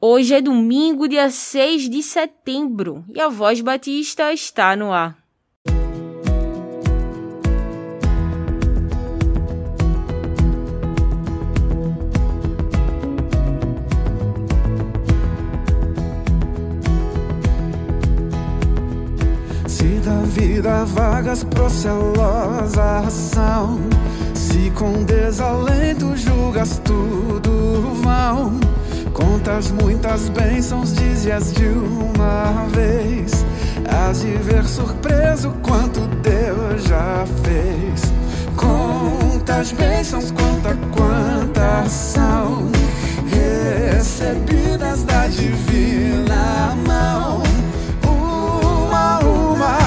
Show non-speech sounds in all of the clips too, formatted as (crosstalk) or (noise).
Hoje é domingo, dia 6 de setembro, e a Voz Batista está no ar. Se da vida vagas procelosa ação, se com desalento julgas tudo vão Contas muitas bênçãos, dizias de uma vez. Hás de ver surpreso quanto Deus já fez. Contas bênçãos, conta quantas são recebidas da divina mão. Uma, uma,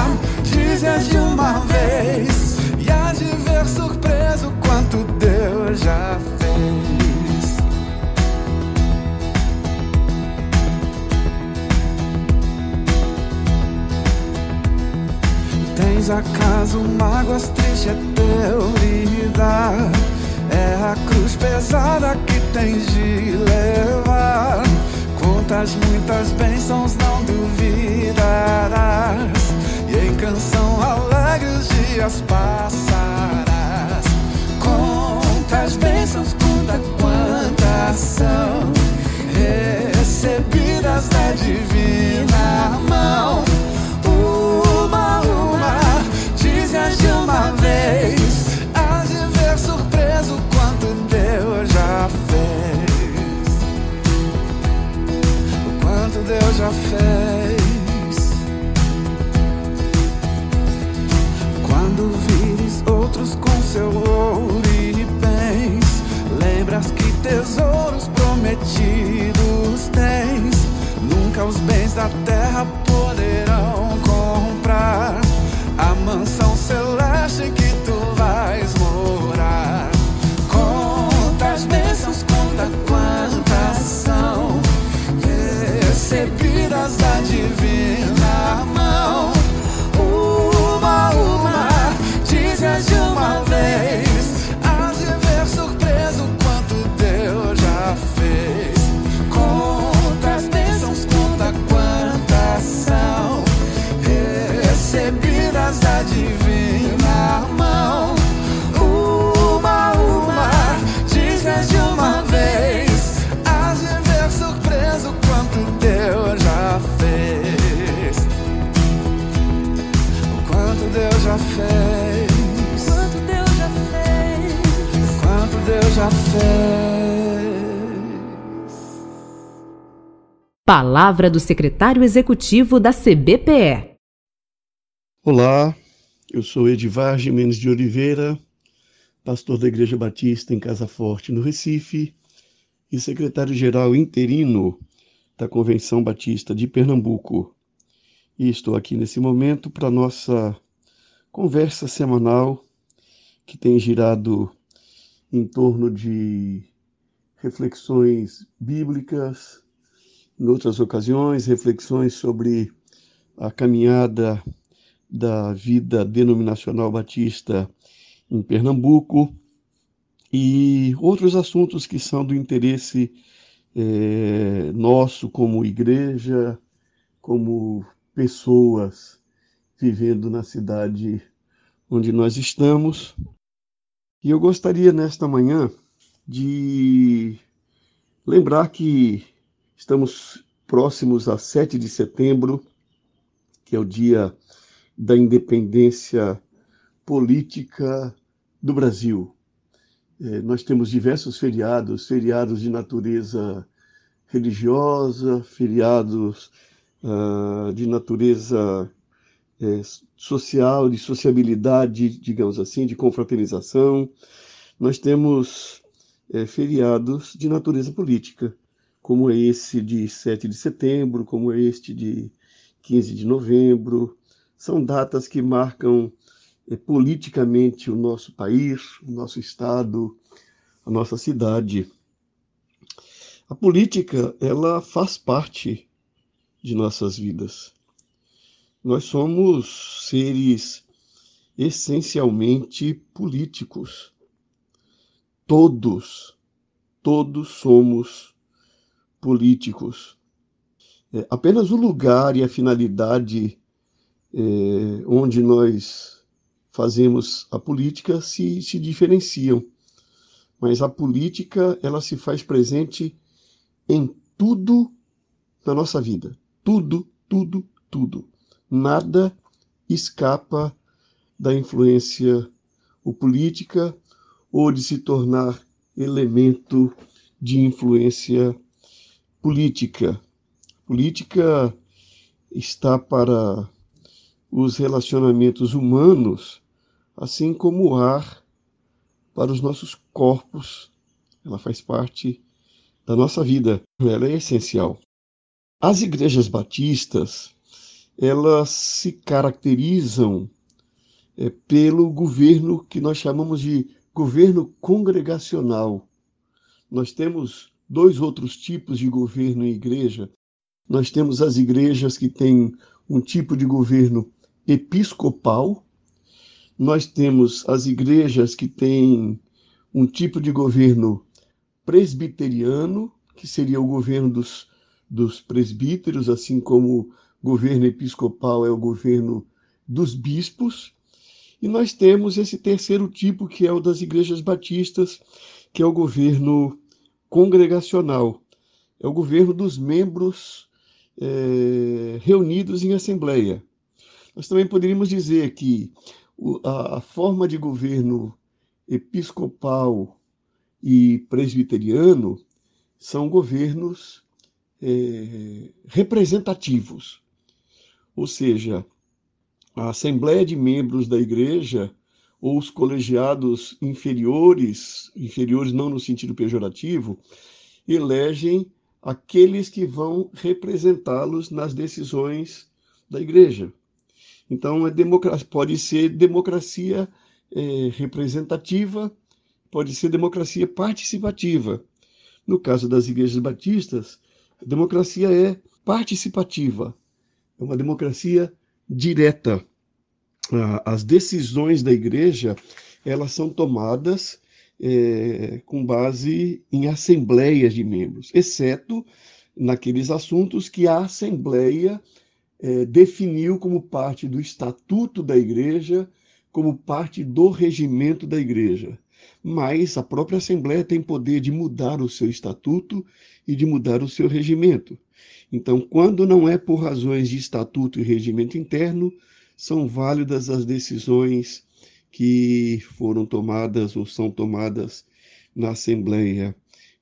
dizias de uma vez. E hás de ver surpreso quanto Deus já fez. Acaso mágoas triste é teu lidar É a cruz pesada que tens de levar. Contas muitas bênçãos, não duvidarás? E em canção alegre os dias passarás. Contas bênçãos, conta quantas são Palavra do secretário executivo da CBPE. Olá, eu sou Edivar Jimenez de Oliveira, pastor da Igreja Batista em Casa Forte, no Recife, e secretário-geral interino da Convenção Batista de Pernambuco. E estou aqui nesse momento para nossa conversa semanal que tem girado em torno de reflexões bíblicas, em outras ocasiões, reflexões sobre a caminhada da vida denominacional batista em Pernambuco e outros assuntos que são do interesse é, nosso como igreja, como pessoas vivendo na cidade onde nós estamos. E eu gostaria nesta manhã de lembrar que estamos próximos a 7 de setembro, que é o dia da independência política do Brasil. É, nós temos diversos feriados, feriados de natureza religiosa, feriados uh, de natureza é, social, de sociabilidade, digamos assim, de confraternização. Nós temos é, feriados de natureza política, como esse de 7 de setembro, como este de 15 de novembro, são datas que marcam é, politicamente o nosso país, o nosso estado, a nossa cidade. A política, ela faz parte de nossas vidas. Nós somos seres essencialmente políticos. Todos, todos somos políticos. É, apenas o lugar e a finalidade é, onde nós fazemos a política se, se diferenciam. Mas a política, ela se faz presente em tudo na nossa vida. Tudo, tudo, tudo. Nada escapa da influência ou política ou de se tornar elemento de influência política. Política está para os relacionamentos humanos, assim como o ar para os nossos corpos. Ela faz parte da nossa vida, ela é essencial. As igrejas batistas, elas se caracterizam é, pelo governo que nós chamamos de governo congregacional. Nós temos dois outros tipos de governo em igreja. Nós temos as igrejas que têm um tipo de governo episcopal, nós temos as igrejas que têm um tipo de governo presbiteriano, que seria o governo dos, dos presbíteros, assim como o governo episcopal é o governo dos bispos. E nós temos esse terceiro tipo, que é o das igrejas batistas, que é o governo congregacional. É o governo dos membros é, reunidos em assembleia. Nós também poderíamos dizer que a, forma de governo episcopal e presbiteriano são governos é, representativos, ou seja, a Assembleia de Membros da Igreja ou os colegiados inferiores, inferiores não no sentido pejorativo, elegem aqueles que vão representá-los nas decisões da Igreja. Então, é democracia, pode ser democracia é, representativa, pode ser democracia participativa. No caso das igrejas batistas, a democracia é participativa, é uma democracia direta. As decisões da igreja elas são tomadas é, com base em assembleias de membros, exceto naqueles assuntos que a assembleia é, definiu como parte do estatuto da igreja, como parte do regimento da igreja. Mas a própria Assembleia tem poder de mudar o seu estatuto e de mudar o seu regimento. Então, quando não é por razões de estatuto e regimento interno, são válidas as decisões que foram tomadas ou são tomadas na Assembleia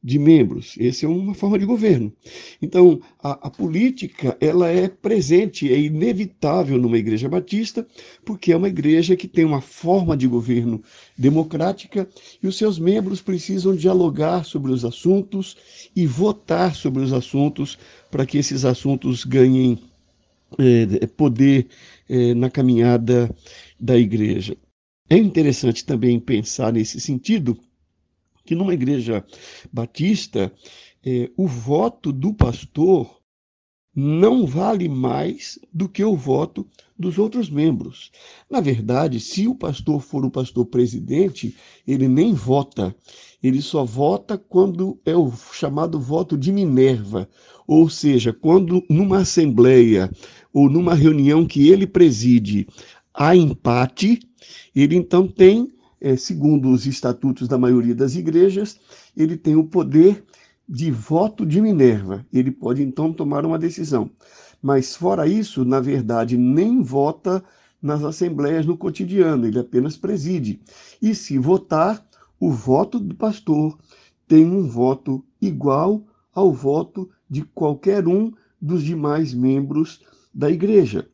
de membros. Essa é uma forma de governo. Então, a, a, política ela é presente, é inevitável numa igreja batista, porque é uma igreja que tem uma forma de governo democrática e os seus membros precisam dialogar sobre os assuntos e votar sobre os assuntos para que esses assuntos ganhem é, poder é, na caminhada da igreja. É interessante também pensar nesse sentido que numa igreja batista, é, o voto do pastor não vale mais do que o voto dos outros membros. Na verdade, se o pastor for o pastor presidente, ele nem vota, ele só vota quando é o chamado voto de Minerva, ou seja, quando numa assembleia ou numa reunião que ele preside há empate, ele então tem é, segundo os estatutos da maioria das igrejas, ele tem o poder de voto de Minerva. Ele pode então tomar uma decisão. Mas fora isso, na verdade, nem vota nas assembleias no cotidiano, ele apenas preside. E se votar, o voto do pastor tem um voto igual ao voto de qualquer um dos demais membros da igreja.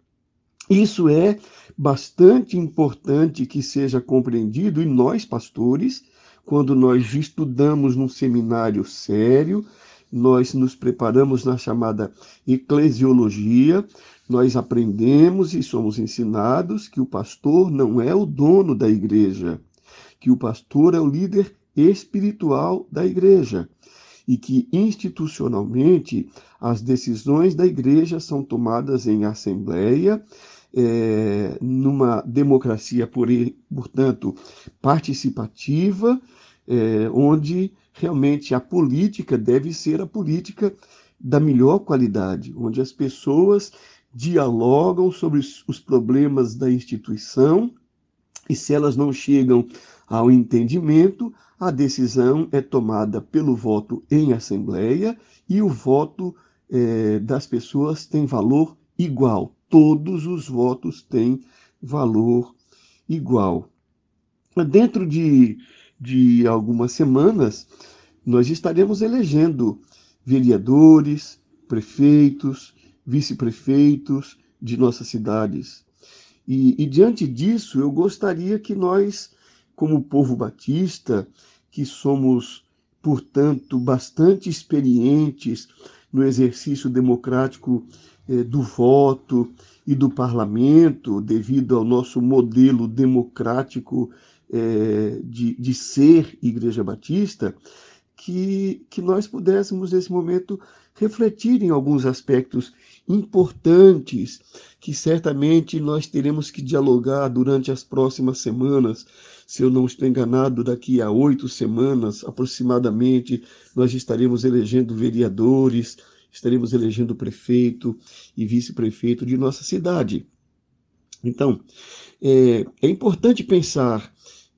Isso é bastante importante que seja compreendido, e nós, pastores, quando nós estudamos num seminário sério, nós nos preparamos na chamada eclesiologia, nós aprendemos e somos ensinados que o pastor não é o dono da igreja, que o pastor é o líder espiritual da igreja e que institucionalmente as decisões da igreja são tomadas em assembleia, é, numa democracia, por, portanto, participativa, é, onde realmente a política deve ser a política da melhor qualidade, onde as pessoas dialogam sobre os problemas da instituição e se elas não chegam ao entendimento, a decisão é tomada pelo voto em assembleia e o voto é, das pessoas tem valor igual. Todos os votos têm valor igual. Dentro de, de algumas semanas, nós estaremos elegendo vereadores, prefeitos, vice-prefeitos de nossas cidades. E, e, diante disso, eu gostaria que nós, como povo batista, que somos, portanto, bastante experientes no exercício democrático eh, do voto e do parlamento, devido ao nosso modelo democrático eh, de, de ser Igreja Batista, que, que nós pudéssemos, nesse momento, refletir em alguns aspectos importantes que certamente nós teremos que dialogar durante as próximas semanas. Se eu não estou enganado, daqui a oito semanas aproximadamente, nós estaremos elegendo vereadores, estaremos elegendo prefeito e vice-prefeito de nossa cidade. Então, é, é importante pensar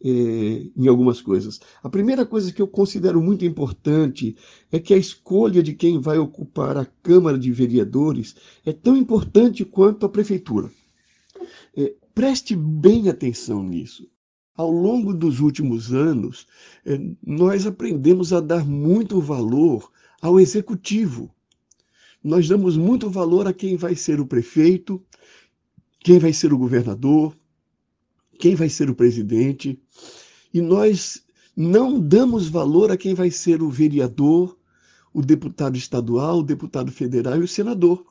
é, em algumas coisas. A primeira coisa que eu considero muito importante é que a escolha de quem vai ocupar a Câmara de Vereadores é tão importante quanto a Prefeitura. É, preste bem atenção nisso. Ao longo dos últimos anos, é, nós aprendemos a dar muito valor ao executivo. Nós damos muito valor a quem vai ser o prefeito, quem vai ser o governador, quem vai ser o presidente, e nós não damos valor a quem vai ser o vereador, o deputado estadual, o deputado federal e o senador.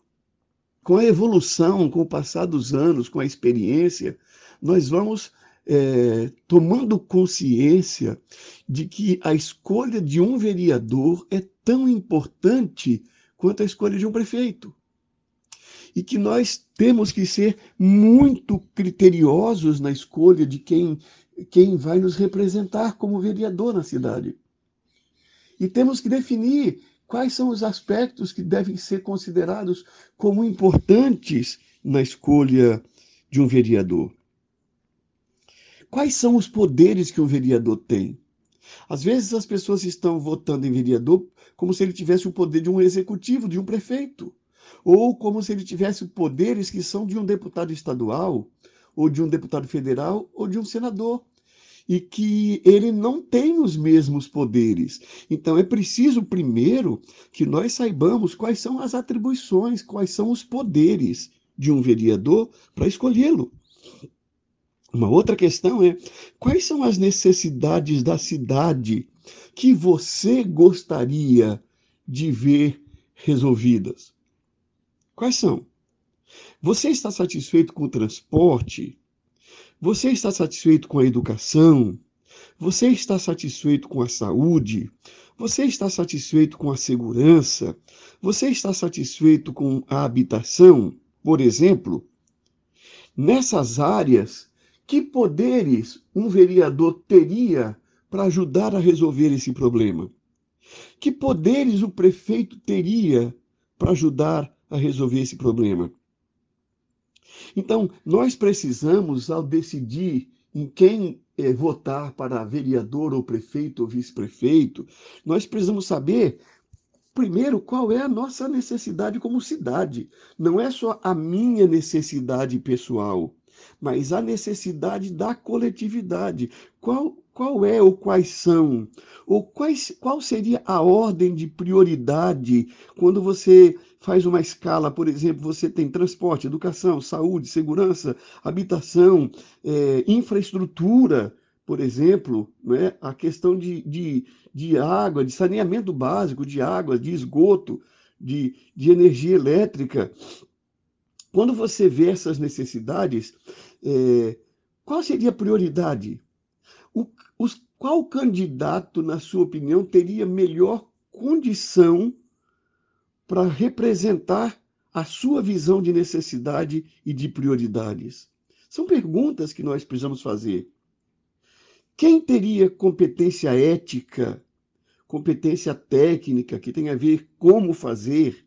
Com a evolução, com o passar dos anos, com a experiência, nós vamos é, tomando consciência de que a escolha de um vereador é tão importante quanto a escolha de um prefeito e que nós temos que ser muito criteriosos na escolha de quem, quem vai nos representar como vereador na cidade. E temos que definir quais são os aspectos que devem ser considerados como importantes na escolha de um vereador. Quais são os poderes que um vereador tem? Às vezes as pessoas estão votando em vereador como se ele tivesse o poder de um executivo, de um prefeito ou como se ele tivesse poderes que são de um deputado estadual, ou de um deputado federal, ou de um senador. E que ele não tem os mesmos poderes. Então é preciso, primeiro, que nós saibamos quais são as atribuições, quais são os poderes de um vereador para escolhê-lo. Uma outra questão é: quais são as necessidades da cidade que você gostaria de ver resolvidas? Quais são? Você está satisfeito com o transporte? Você está satisfeito com a educação? Você está satisfeito com a saúde? Você está satisfeito com a segurança? Você está satisfeito com a habitação? Por exemplo, nessas áreas, que poderes um vereador teria para ajudar a resolver esse problema? Que poderes o prefeito teria para ajudar a resolver esse problema. Então, nós precisamos, ao decidir em quem é, votar para vereador ou prefeito ou vice-prefeito, nós precisamos saber, primeiro, qual é a nossa necessidade como cidade. Não é só a minha necessidade pessoal, mas a necessidade da coletividade. Qual, qual é ou quais são? Ou quais, qual seria a ordem de prioridade quando você faz uma escala, por exemplo, você tem transporte, educação, saúde, segurança, habitação, é, infraestrutura por exemplo, né, a questão de, de, de água, de saneamento básico, de água, de esgoto, de, de energia elétrica. Quando você vê essas necessidades, é, qual seria a prioridade? O, os, qual candidato, na sua opinião, teria melhor condição para representar a sua visão de necessidade e de prioridades? São perguntas que nós precisamos fazer. Quem teria competência ética, competência técnica, que tem a ver como fazer,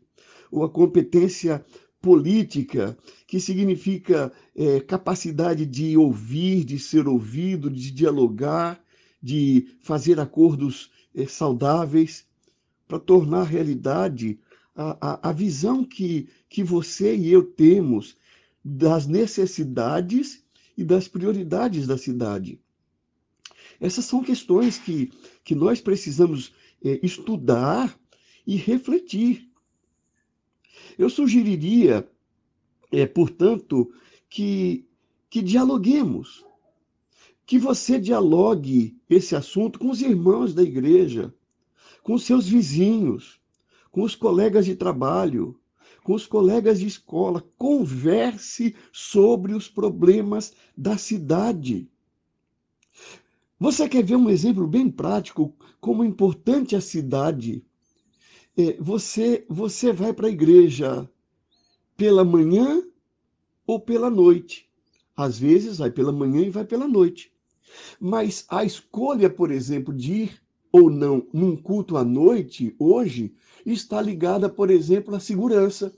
ou a competência política, que significa é, capacidade de ouvir, de ser ouvido, de dialogar, de fazer acordos é, saudáveis, para tornar realidade a, a, a visão que, que você e eu temos das necessidades e das prioridades da cidade. Essas são questões que, que nós precisamos é, estudar e refletir. Eu sugeriria, é, portanto, que, que dialoguemos, que você dialogue esse assunto com os irmãos da igreja, com seus vizinhos, com os colegas de trabalho, com os colegas de escola, converse sobre os problemas da cidade. Você quer ver um exemplo bem prático como é importante a cidade? É, você você vai para a igreja pela manhã ou pela noite. Às vezes vai pela manhã e vai pela noite. Mas a escolha, por exemplo, de ir ou não num culto à noite, hoje, está ligada, por exemplo, à segurança.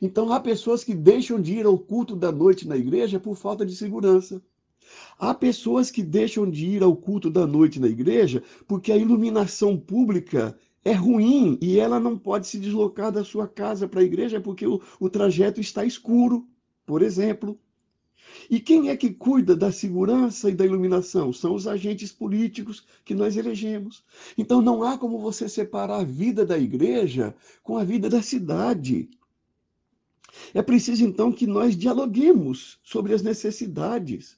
Então, há pessoas que deixam de ir ao culto da noite na igreja por falta de segurança. Há pessoas que deixam de ir ao culto da noite na igreja porque a iluminação pública é ruim e ela não pode se deslocar da sua casa para a igreja porque o, o trajeto está escuro, por exemplo. E quem é que cuida da segurança e da iluminação? São os agentes políticos que nós elegemos. Então não há como você separar a vida da igreja com a vida da cidade. É preciso então que nós dialoguemos sobre as necessidades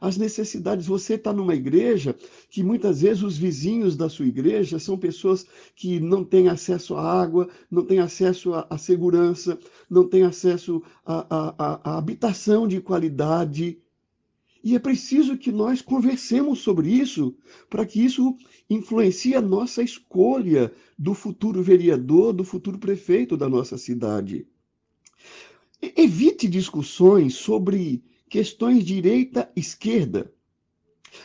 as necessidades. Você está numa igreja que muitas vezes os vizinhos da sua igreja são pessoas que não têm acesso à água, não têm acesso à, segurança, não têm acesso à, à, habitação de qualidade. E é preciso que nós conversemos sobre isso, para que isso influencie a nossa escolha do futuro vereador, do futuro prefeito da nossa cidade. Evite discussões sobre questões direita-esquerda,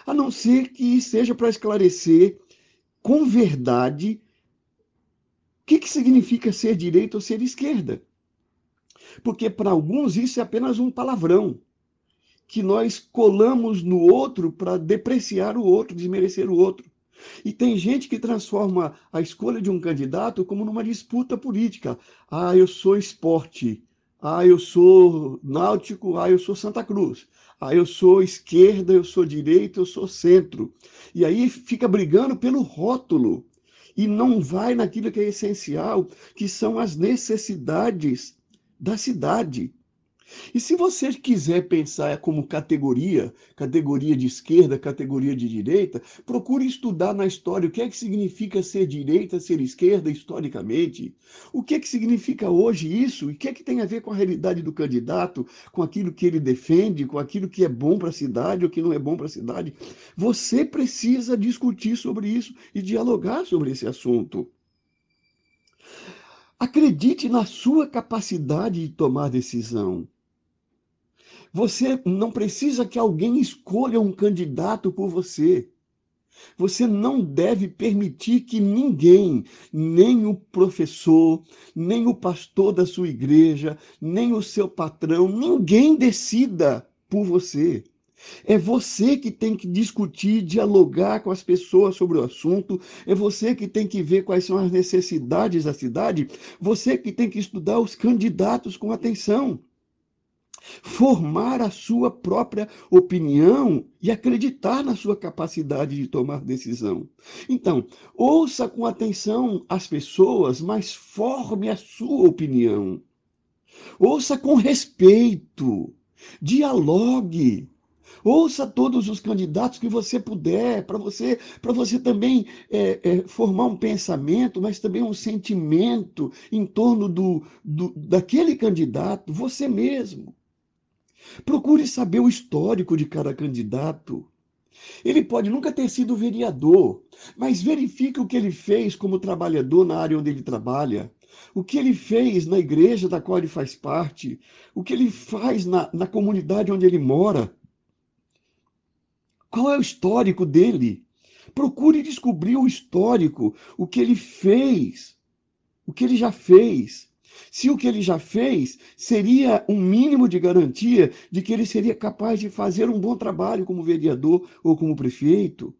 a não ser que seja para esclarecer com verdade o que, que significa ser direita ou ser esquerda. Porque para alguns isso é apenas um palavrão que nós colamos no outro para depreciar o outro, desmerecer o outro. E tem gente que transforma a escolha de um candidato como numa disputa política. Ah, eu sou esporte. Ah, eu sou náutico, ah, eu sou Santa Cruz. Ah, eu sou esquerda, eu sou direita, eu sou centro. E aí fica brigando pelo rótulo e não vai naquilo que é essencial, que são as necessidades da cidade. E se você quiser pensar como categoria, categoria de esquerda, categoria de direita, procure estudar na história o que é que significa ser direita, ser esquerda historicamente. O que é que significa hoje isso? E o que é que tem a ver com a realidade do candidato, com aquilo que ele defende, com aquilo que é bom para a cidade ou que não é bom para a cidade? Você precisa discutir sobre isso e dialogar sobre esse assunto. Acredite na sua capacidade de tomar decisão. Você não precisa que alguém escolha um candidato por você. Você não deve permitir que ninguém, nem o professor, nem o pastor da sua igreja, nem o seu patrão, ninguém decida por você. É você que tem que discutir, dialogar com as pessoas sobre o assunto, é você que tem que ver quais são as necessidades da cidade, você que tem que estudar os candidatos com atenção formar a sua própria opinião e acreditar na sua capacidade de tomar decisão. Então, ouça com atenção as pessoas, mas forme a sua opinião. Ouça com respeito, dialogue, Ouça todos os candidatos que você puder, para você, para você também é, é, formar um pensamento, mas também um sentimento em torno do, do, daquele candidato, você mesmo. Procure saber o histórico de cada candidato. Ele pode nunca ter sido vereador, mas verifique o que ele fez como trabalhador na área onde ele trabalha, o que ele fez na igreja da qual ele faz parte, o que ele faz na, na comunidade onde ele mora. Qual é o histórico dele? Procure descobrir o histórico, o que ele fez, o que ele já fez. Se o que ele já fez seria um mínimo de garantia de que ele seria capaz de fazer um bom trabalho como vereador ou como prefeito.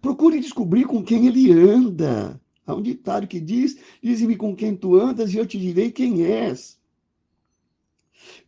Procure descobrir com quem ele anda. Há um ditado que diz: Dize-me com quem tu andas e eu te direi quem és.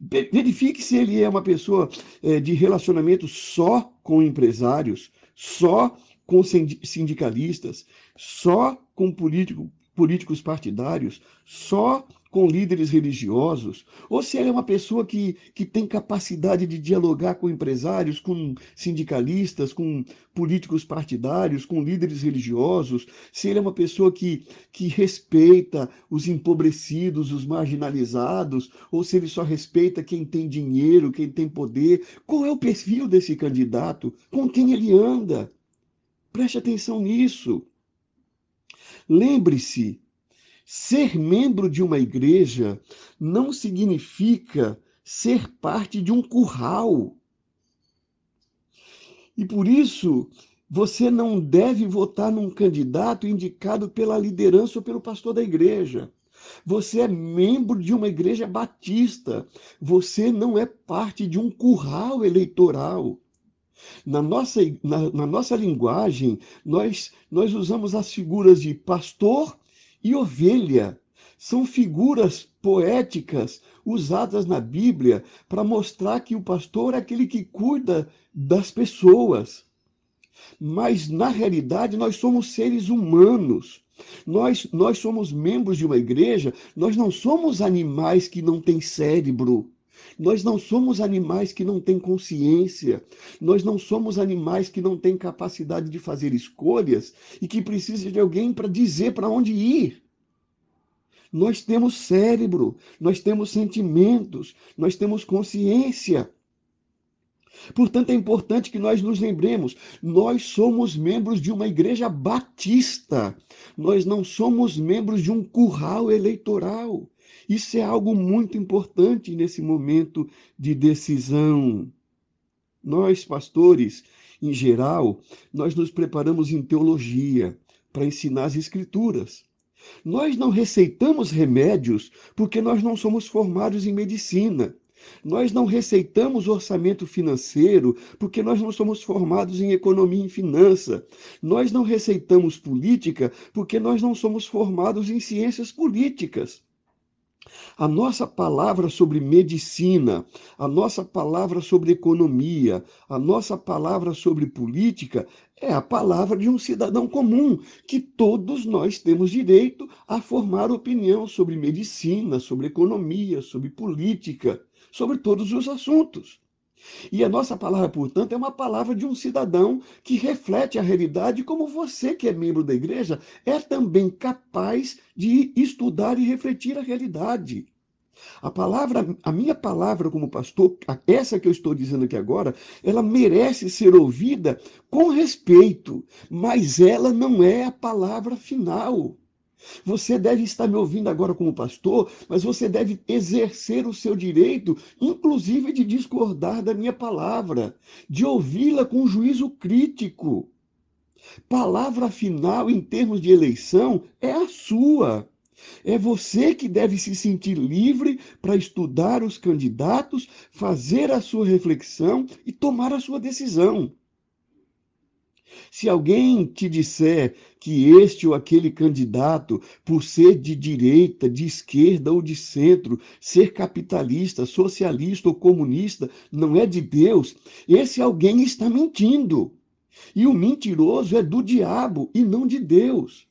Verifique se ele é uma pessoa é, de relacionamento só com empresários, só com sindicalistas, só com político, políticos partidários, só com líderes religiosos, ou se ele é uma pessoa que, que tem capacidade de dialogar com empresários, com sindicalistas, com políticos partidários, com líderes religiosos, se ele é uma pessoa que, que respeita os empobrecidos, os marginalizados, ou se ele só respeita quem tem dinheiro, quem tem poder. Qual é o perfil desse candidato? Com quem ele anda? Preste atenção nisso. Lembre-se, ser membro de uma igreja não significa ser parte de um curral. E por isso, você não deve votar num candidato indicado pela liderança ou pelo pastor da igreja. Você é membro de uma igreja batista. Você não é parte de um curral eleitoral. Na nossa, na, na, nossa linguagem, nós, nós usamos as figuras de pastor e ovelha. São figuras poéticas usadas na Bíblia para mostrar que o pastor é aquele que cuida das pessoas. Mas, na realidade, nós somos seres humanos. Nós, nós somos membros de uma igreja, nós não somos animais que não têm cérebro. Nós não somos animais que não têm consciência. Nós não somos animais que não têm capacidade de fazer escolhas e que precisam de alguém para dizer para onde ir. Nós temos cérebro, nós temos sentimentos, nós temos consciência. Portanto, é importante que nós nos lembremos: nós somos membros de uma igreja batista, nós não somos membros de um curral eleitoral. Isso é algo muito importante nesse momento de decisão. Nós, pastores, em geral, nós nos preparamos em teologia para ensinar as escrituras. Nós não receitamos remédios porque nós não somos formados em medicina. Nós não receitamos orçamento financeiro porque nós não somos formados em economia e finança. Nós não receitamos política porque nós não somos formados em ciências políticas. A nossa palavra sobre medicina, a nossa palavra sobre economia, a nossa palavra sobre política é a palavra de um cidadão comum, que todos nós temos direito a formar opinião sobre medicina, sobre economia, sobre política, sobre todos os assuntos. E a nossa palavra, portanto, é uma palavra de um cidadão que reflete a realidade, como você, que é membro da igreja, é também capaz de estudar e refletir a realidade. A palavra, a minha palavra como pastor, essa que eu estou dizendo aqui agora, ela merece ser ouvida com respeito, mas ela não é a palavra final. Você deve estar me ouvindo agora como pastor, mas você deve exercer o seu direito, inclusive de discordar da minha palavra, de ouvi-la com juízo crítico. Palavra final em termos de eleição é a sua. É você que deve se sentir livre para estudar os candidatos, fazer a sua reflexão e tomar a sua decisão. Se alguém te disser que este ou aquele candidato, por ser de direita, de esquerda ou de centro, ser capitalista, socialista ou comunista, não é de Deus, esse alguém está mentindo. E o mentiroso é do diabo e não de Deus.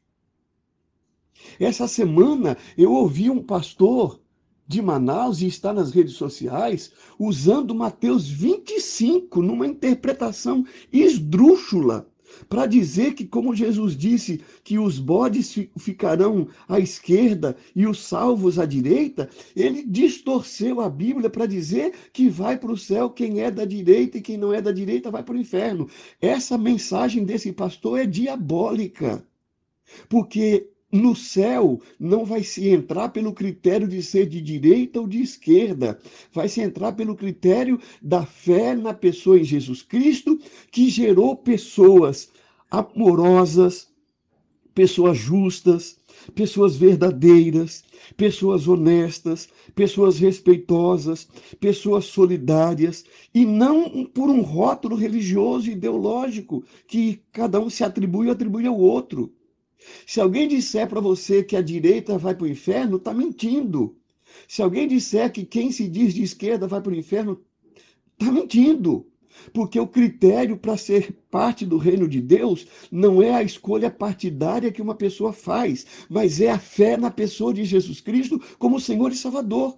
Essa semana eu ouvi um pastor de Manaus e está nas redes sociais usando Mateus 25 numa interpretação esdrúxula para dizer que, como Jesus disse, que os bodes ficarão à esquerda e os salvos à direita, ele distorceu a Bíblia para dizer que vai para o céu quem é da direita e quem não é da direita vai para o inferno. Essa mensagem desse pastor é diabólica. Porque no céu não vai se entrar pelo critério de ser de direita ou de esquerda, vai se entrar pelo critério da fé na pessoa em Jesus Cristo, que gerou pessoas amorosas, pessoas justas, pessoas verdadeiras, pessoas honestas, pessoas respeitosas, pessoas solidárias, e não por um rótulo religioso e ideológico que cada um se atribui ou atribui ao outro. Se alguém disser para você que a direita vai para o inferno, está mentindo. Se alguém disser que quem se diz de esquerda vai para o inferno, está mentindo. Porque o critério para ser parte do reino de Deus não é a escolha partidária que uma pessoa faz, mas é a fé na pessoa de Jesus Cristo como Senhor e Salvador.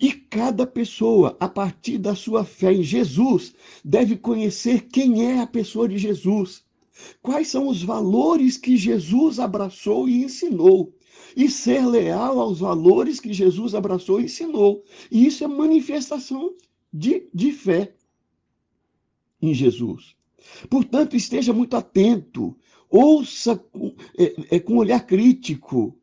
E cada pessoa, a partir da sua fé em Jesus, deve conhecer quem é a pessoa de Jesus. Quais são os valores que Jesus abraçou e ensinou? E ser leal aos valores que Jesus abraçou e ensinou. E isso é manifestação de, de fé em Jesus. Portanto, esteja muito atento, ouça com, é, é, com olhar crítico.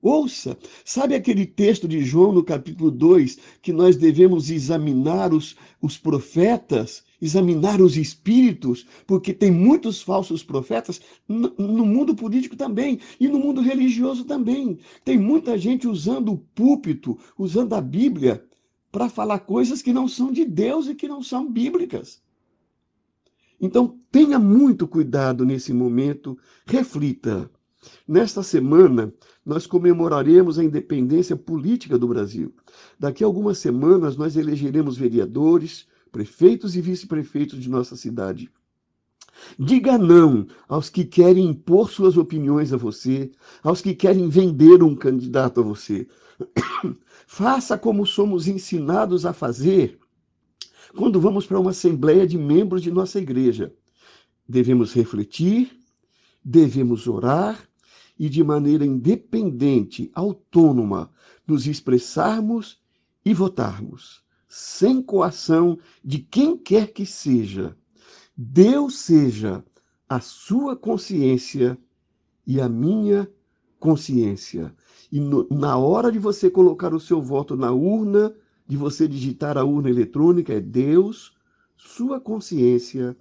Ouça, sabe aquele texto de João no capítulo 2 que nós devemos examinar os, os profetas examinar os espíritos, porque tem muitos falsos profetas no mundo político também e no mundo religioso também. Tem muita gente usando o púlpito, usando a Bíblia para falar coisas que não são de Deus e que não são bíblicas. Então, tenha muito cuidado nesse momento, reflita. Nesta semana, nós comemoraremos a independência política do Brasil. Daqui a algumas semanas, nós elegeremos vereadores, prefeitos e vice-prefeitos de nossa cidade. Diga não aos que querem impor suas opiniões a você, aos que querem vender um candidato a você. (coughs) Faça como somos ensinados a fazer quando vamos para uma assembleia de membros de nossa igreja. Devemos refletir, devemos orar e, de maneira independente, autônoma, nos expressarmos e votarmos sem coação de quem quer que seja. Deus seja a sua consciência e a minha consciência. E no, na hora de você colocar o seu voto na urna, de você digitar a urna eletrônica, é Deus, sua consciência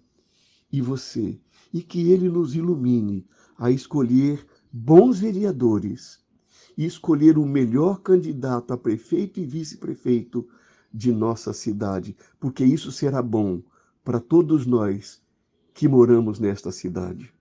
e você. E que Ele nos ilumine a escolher bons vereadores e escolher o melhor candidato a prefeito e vice-prefeito de nossa cidade, porque isso será bom para todos nós que moramos nesta cidade.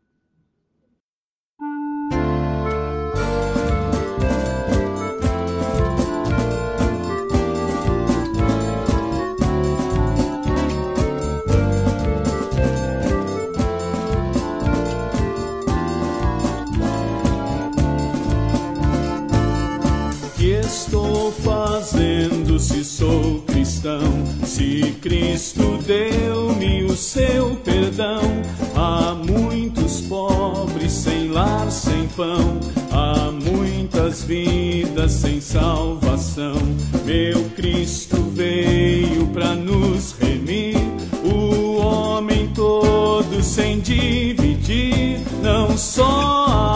Se sou cristão? Se Cristo deu-me o seu perdão, há muitos pobres sem lar, sem pão, há muitas vidas sem salvação. Meu Cristo veio para nos remir, o homem todo sem dividir, não só a